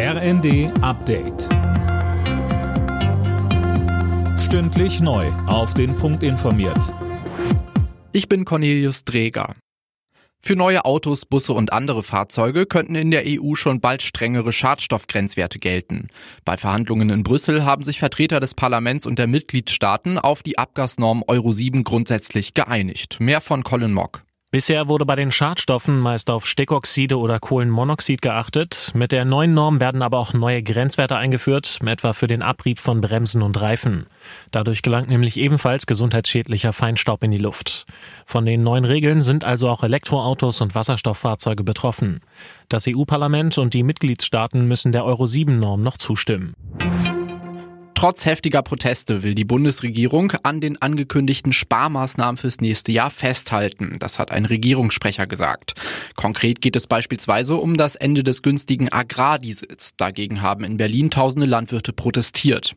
RND Update. Stündlich neu. Auf den Punkt informiert. Ich bin Cornelius Dreger. Für neue Autos, Busse und andere Fahrzeuge könnten in der EU schon bald strengere Schadstoffgrenzwerte gelten. Bei Verhandlungen in Brüssel haben sich Vertreter des Parlaments und der Mitgliedstaaten auf die Abgasnorm Euro 7 grundsätzlich geeinigt. Mehr von Colin Mock. Bisher wurde bei den Schadstoffen meist auf Stickoxide oder Kohlenmonoxid geachtet. Mit der neuen Norm werden aber auch neue Grenzwerte eingeführt, etwa für den Abrieb von Bremsen und Reifen. Dadurch gelangt nämlich ebenfalls gesundheitsschädlicher Feinstaub in die Luft. Von den neuen Regeln sind also auch Elektroautos und Wasserstofffahrzeuge betroffen. Das EU-Parlament und die Mitgliedstaaten müssen der Euro 7 Norm noch zustimmen. Trotz heftiger Proteste will die Bundesregierung an den angekündigten Sparmaßnahmen fürs nächste Jahr festhalten. Das hat ein Regierungssprecher gesagt. Konkret geht es beispielsweise um das Ende des günstigen Agrardiesels. Dagegen haben in Berlin tausende Landwirte protestiert.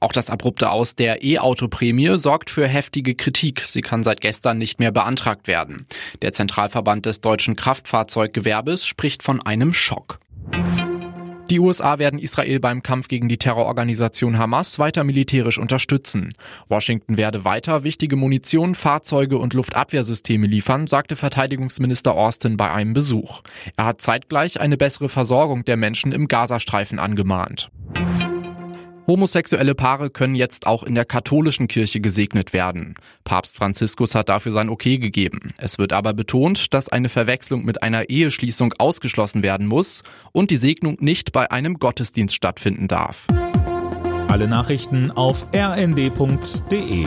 Auch das abrupte Aus der E-Auto-Prämie sorgt für heftige Kritik. Sie kann seit gestern nicht mehr beantragt werden. Der Zentralverband des deutschen Kraftfahrzeuggewerbes spricht von einem Schock. Die USA werden Israel beim Kampf gegen die Terrororganisation Hamas weiter militärisch unterstützen. Washington werde weiter wichtige Munition, Fahrzeuge und Luftabwehrsysteme liefern, sagte Verteidigungsminister Austin bei einem Besuch. Er hat zeitgleich eine bessere Versorgung der Menschen im Gazastreifen angemahnt. Homosexuelle Paare können jetzt auch in der katholischen Kirche gesegnet werden. Papst Franziskus hat dafür sein Okay gegeben. Es wird aber betont, dass eine Verwechslung mit einer Eheschließung ausgeschlossen werden muss und die Segnung nicht bei einem Gottesdienst stattfinden darf. Alle Nachrichten auf rnd.de